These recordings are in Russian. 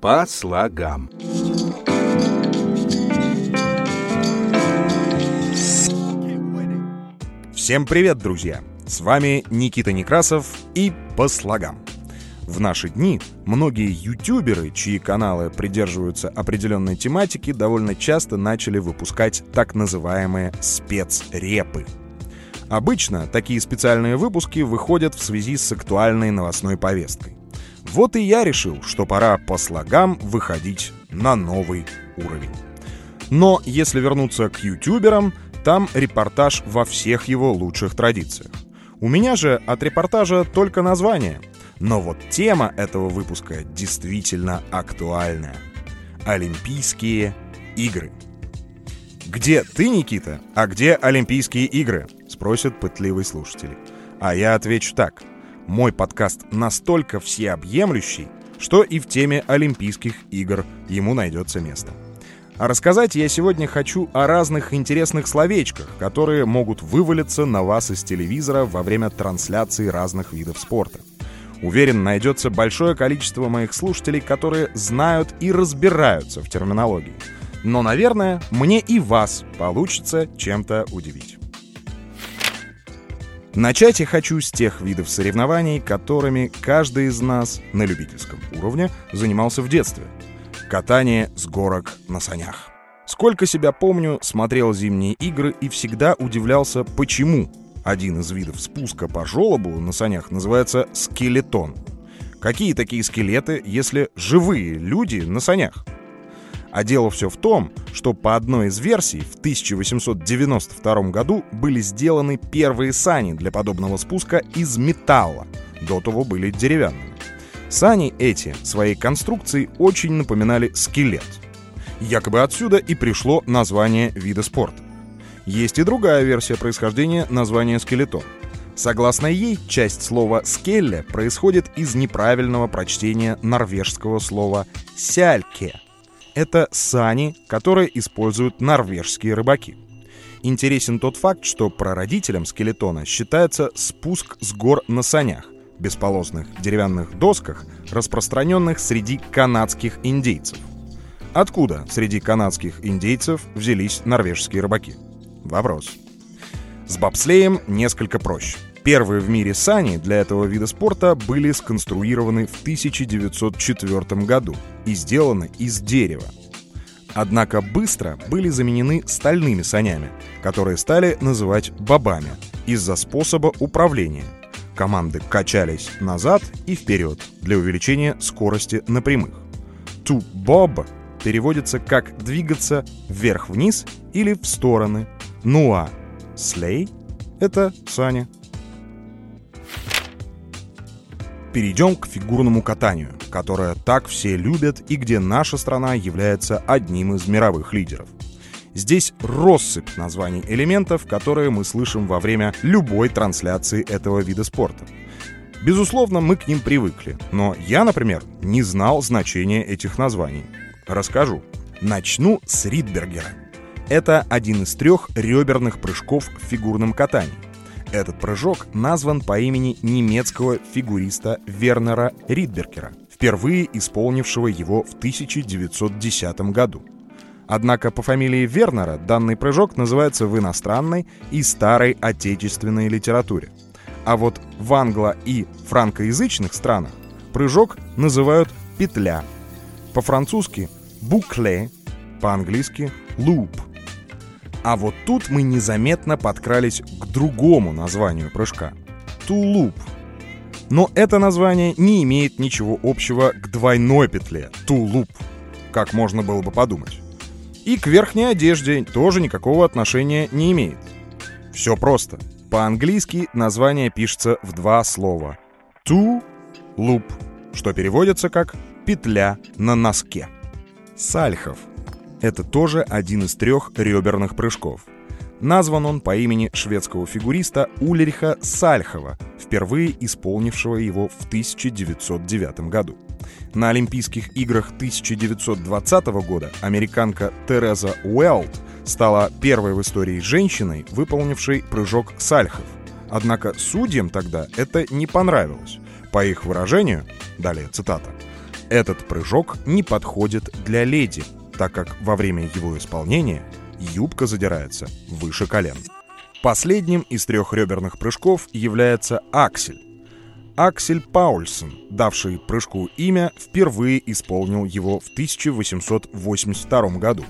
По слогам. Всем привет, друзья! С вами Никита Некрасов и «По слогам». В наши дни многие ютуберы, чьи каналы придерживаются определенной тематики, довольно часто начали выпускать так называемые спецрепы. Обычно такие специальные выпуски выходят в связи с актуальной новостной повесткой. Вот и я решил, что пора по слогам выходить на новый уровень. Но если вернуться к ютуберам, там репортаж во всех его лучших традициях. У меня же от репортажа только название. Но вот тема этого выпуска действительно актуальная. Олимпийские игры. «Где ты, Никита, а где Олимпийские игры?» — спросят пытливые слушатели. А я отвечу так. Мой подкаст настолько всеобъемлющий, что и в теме Олимпийских игр ему найдется место. А рассказать я сегодня хочу о разных интересных словечках, которые могут вывалиться на вас из телевизора во время трансляции разных видов спорта. Уверен, найдется большое количество моих слушателей, которые знают и разбираются в терминологии. Но, наверное, мне и вас получится чем-то удивить. Начать я хочу с тех видов соревнований, которыми каждый из нас на любительском уровне занимался в детстве – Катание с горок на санях. Сколько себя помню, смотрел зимние игры и всегда удивлялся, почему один из видов спуска по желобу на санях называется скелетон. Какие такие скелеты, если живые люди на санях? А дело все в том, что по одной из версий в 1892 году были сделаны первые сани для подобного спуска из металла. До того были деревянными. Сани эти своей конструкцией очень напоминали скелет. Якобы отсюда и пришло название вида спорта. Есть и другая версия происхождения названия скелетон. Согласно ей, часть слова «скелле» происходит из неправильного прочтения норвежского слова «сяльке». Это сани, которые используют норвежские рыбаки. Интересен тот факт, что прародителем скелетона считается спуск с гор на санях, бесполосных деревянных досках, распространенных среди канадских индейцев. Откуда среди канадских индейцев взялись норвежские рыбаки? Вопрос. С бобслеем несколько проще. Первые в мире сани для этого вида спорта были сконструированы в 1904 году и сделаны из дерева. Однако быстро были заменены стальными санями, которые стали называть бобами из-за способа управления – команды качались назад и вперед для увеличения скорости на прямых. To bob переводится как «двигаться вверх-вниз» или «в стороны». Ну а sleigh — это сани. Перейдем к фигурному катанию, которое так все любят и где наша страна является одним из мировых лидеров. Здесь россыпь названий элементов, которые мы слышим во время любой трансляции этого вида спорта. Безусловно, мы к ним привыкли, но я, например, не знал значения этих названий. Расскажу. Начну с Ридбергера. Это один из трех реберных прыжков в фигурном катании. Этот прыжок назван по имени немецкого фигуриста Вернера Ридбергера, впервые исполнившего его в 1910 году. Однако по фамилии Вернера данный прыжок называется в иностранной и старой отечественной литературе. А вот в англо- и франкоязычных странах прыжок называют петля. По-французски «букле», по-английски «луп». А вот тут мы незаметно подкрались к другому названию прыжка — «тулуп». Но это название не имеет ничего общего к двойной петле — «тулуп», как можно было бы подумать. И к верхней одежде тоже никакого отношения не имеет. Все просто. По-английски название пишется в два слова. Loop, что переводится как «петля на носке». Сальхов. Это тоже один из трех реберных прыжков. Назван он по имени шведского фигуриста Ульриха Сальхова, впервые исполнившего его в 1909 году. На Олимпийских играх 1920 года американка Тереза Уэлд стала первой в истории женщиной, выполнившей прыжок сальхов. Однако судьям тогда это не понравилось. По их выражению, далее цитата, Этот прыжок не подходит для леди, так как во время его исполнения юбка задирается выше колен. Последним из трех реберных прыжков является аксель. Аксель Паульсон, давший прыжку имя, впервые исполнил его в 1882 году.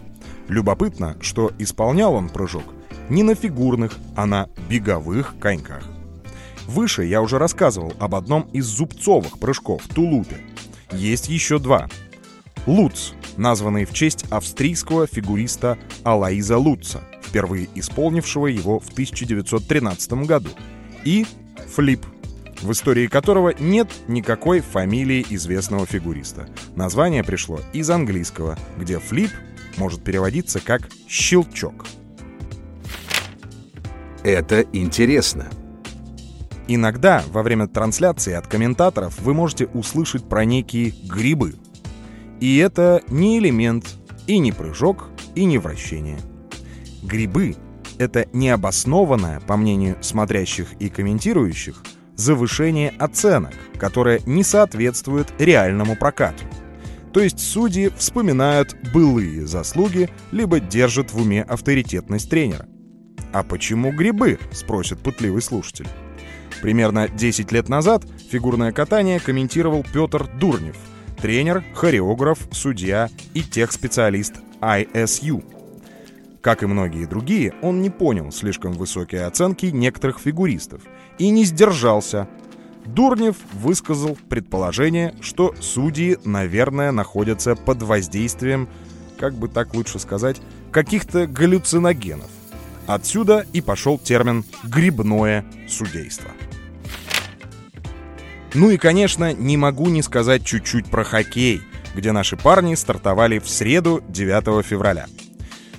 Любопытно, что исполнял он прыжок не на фигурных, а на беговых коньках. Выше я уже рассказывал об одном из зубцовых прыжков — тулупе. Есть еще два. Луц, названный в честь австрийского фигуриста Алаиза Лутца, впервые исполнившего его в 1913 году, и флип, в истории которого нет никакой фамилии известного фигуриста. Название пришло из английского, где флип может переводиться как «щелчок». Это интересно. Иногда во время трансляции от комментаторов вы можете услышать про некие грибы. И это не элемент, и не прыжок, и не вращение. Грибы — это необоснованное, по мнению смотрящих и комментирующих, завышение оценок, которое не соответствует реальному прокату. То есть судьи вспоминают былые заслуги, либо держат в уме авторитетность тренера. «А почему грибы?» — спросит пытливый слушатель. Примерно 10 лет назад фигурное катание комментировал Петр Дурнев, тренер, хореограф, судья и техспециалист ISU. Как и многие другие, он не понял слишком высокие оценки некоторых фигуристов и не сдержался. Дурнев высказал предположение, что судьи, наверное, находятся под воздействием, как бы так лучше сказать, каких-то галлюциногенов. Отсюда и пошел термин «грибное судейство». Ну и, конечно, не могу не сказать чуть-чуть про хоккей, где наши парни стартовали в среду 9 февраля.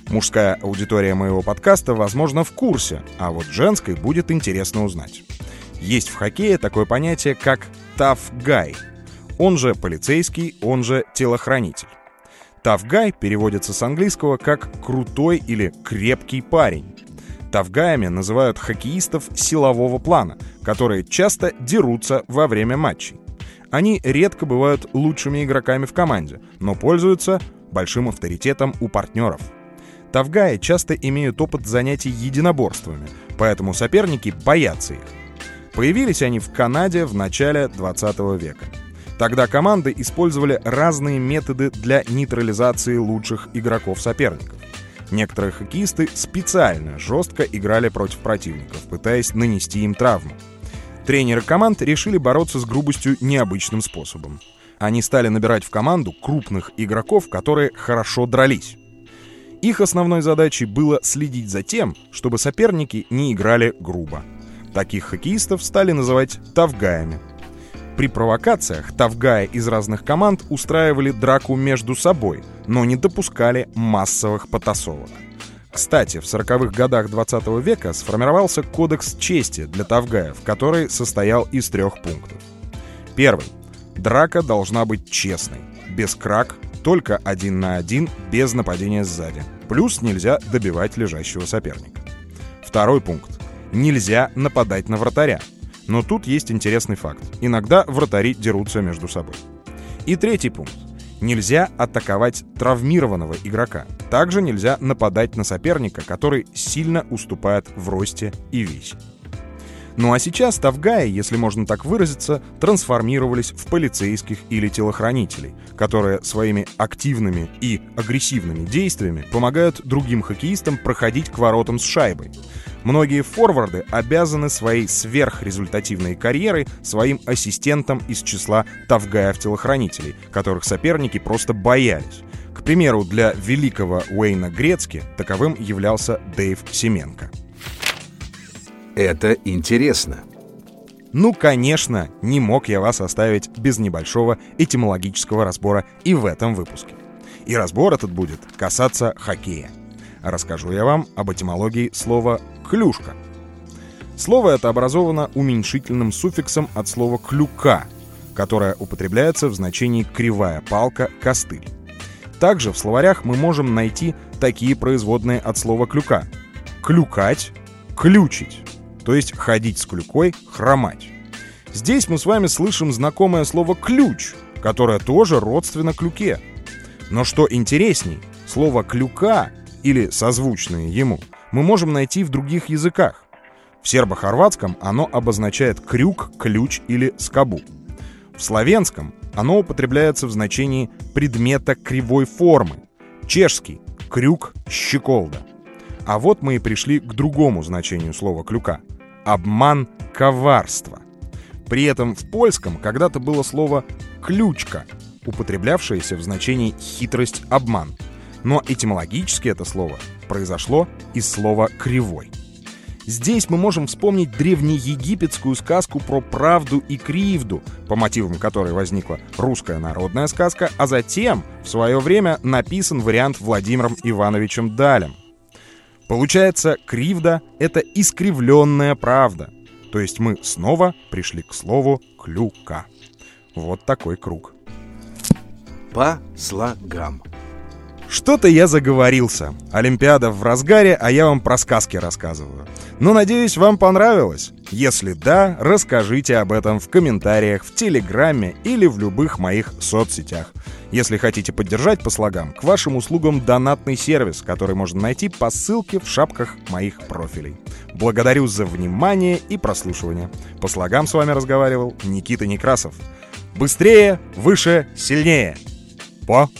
Мужская аудитория моего подкаста, возможно, в курсе, а вот женской будет интересно узнать. Есть в хоккее такое понятие, как «tough guy», он же полицейский, он же телохранитель. Guy переводится с английского как «крутой» или «крепкий парень». Тавгаями называют хоккеистов силового плана, которые часто дерутся во время матчей. Они редко бывают лучшими игроками в команде, но пользуются большим авторитетом у партнеров. Тавгаи часто имеют опыт занятий единоборствами, поэтому соперники боятся их. Появились они в Канаде в начале 20 века. Тогда команды использовали разные методы для нейтрализации лучших игроков соперников. Некоторые хоккеисты специально жестко играли против противников, пытаясь нанести им травму. Тренеры команд решили бороться с грубостью необычным способом. Они стали набирать в команду крупных игроков, которые хорошо дрались. Их основной задачей было следить за тем, чтобы соперники не играли грубо. Таких хоккеистов стали называть тавгаями – при провокациях Тавгая из разных команд устраивали драку между собой, но не допускали массовых потасовок. Кстати, в 40-х годах 20 века сформировался кодекс чести для Тавгаев, который состоял из трех пунктов. Первый. Драка должна быть честной, без крак, только один на один, без нападения сзади. Плюс нельзя добивать лежащего соперника. Второй пункт. Нельзя нападать на вратаря. Но тут есть интересный факт. Иногда вратари дерутся между собой. И третий пункт. Нельзя атаковать травмированного игрока. Также нельзя нападать на соперника, который сильно уступает в росте и весе. Ну а сейчас тавгаи, если можно так выразиться, трансформировались в полицейских или телохранителей, которые своими активными и агрессивными действиями помогают другим хоккеистам проходить к воротам с шайбой. Многие форварды обязаны своей сверхрезультативной карьерой своим ассистентам из числа тавгаев-телохранителей, которых соперники просто боялись. К примеру, для великого Уэйна Грецки таковым являлся Дэйв Семенко. Это интересно. Ну, конечно, не мог я вас оставить без небольшого этимологического разбора и в этом выпуске. И разбор этот будет касаться хоккея. Расскажу я вам об этимологии слова «клюшка». Слово это образовано уменьшительным суффиксом от слова «клюка», которое употребляется в значении «кривая палка», «костыль». Также в словарях мы можем найти такие производные от слова «клюка». Клюкать, ключить то есть ходить с клюкой, хромать. Здесь мы с вами слышим знакомое слово «ключ», которое тоже родственно клюке. Но что интересней, слово «клюка» или созвучные ему мы можем найти в других языках. В сербо-хорватском оно обозначает крюк, ключ или скобу. В славянском оно употребляется в значении предмета кривой формы. Чешский – крюк, щеколда. А вот мы и пришли к другому значению слова «клюка» — обман, коварство. При этом в польском когда-то было слово «ключка», употреблявшееся в значении «хитрость, обман». Но этимологически это слово произошло из слова «кривой». Здесь мы можем вспомнить древнеегипетскую сказку про правду и кривду, по мотивам которой возникла русская народная сказка, а затем, в свое время, написан вариант Владимиром Ивановичем Далем. Получается, кривда — это искривленная правда. То есть мы снова пришли к слову «клюка». Вот такой круг. По слогам. Что-то я заговорился. Олимпиада в разгаре, а я вам про сказки рассказываю. Но надеюсь, вам понравилось. Если да, расскажите об этом в комментариях в Телеграме или в любых моих соцсетях. Если хотите поддержать по слогам, к вашим услугам донатный сервис, который можно найти по ссылке в шапках моих профилей. Благодарю за внимание и прослушивание. По слогам с вами разговаривал Никита Некрасов. Быстрее, выше, сильнее. По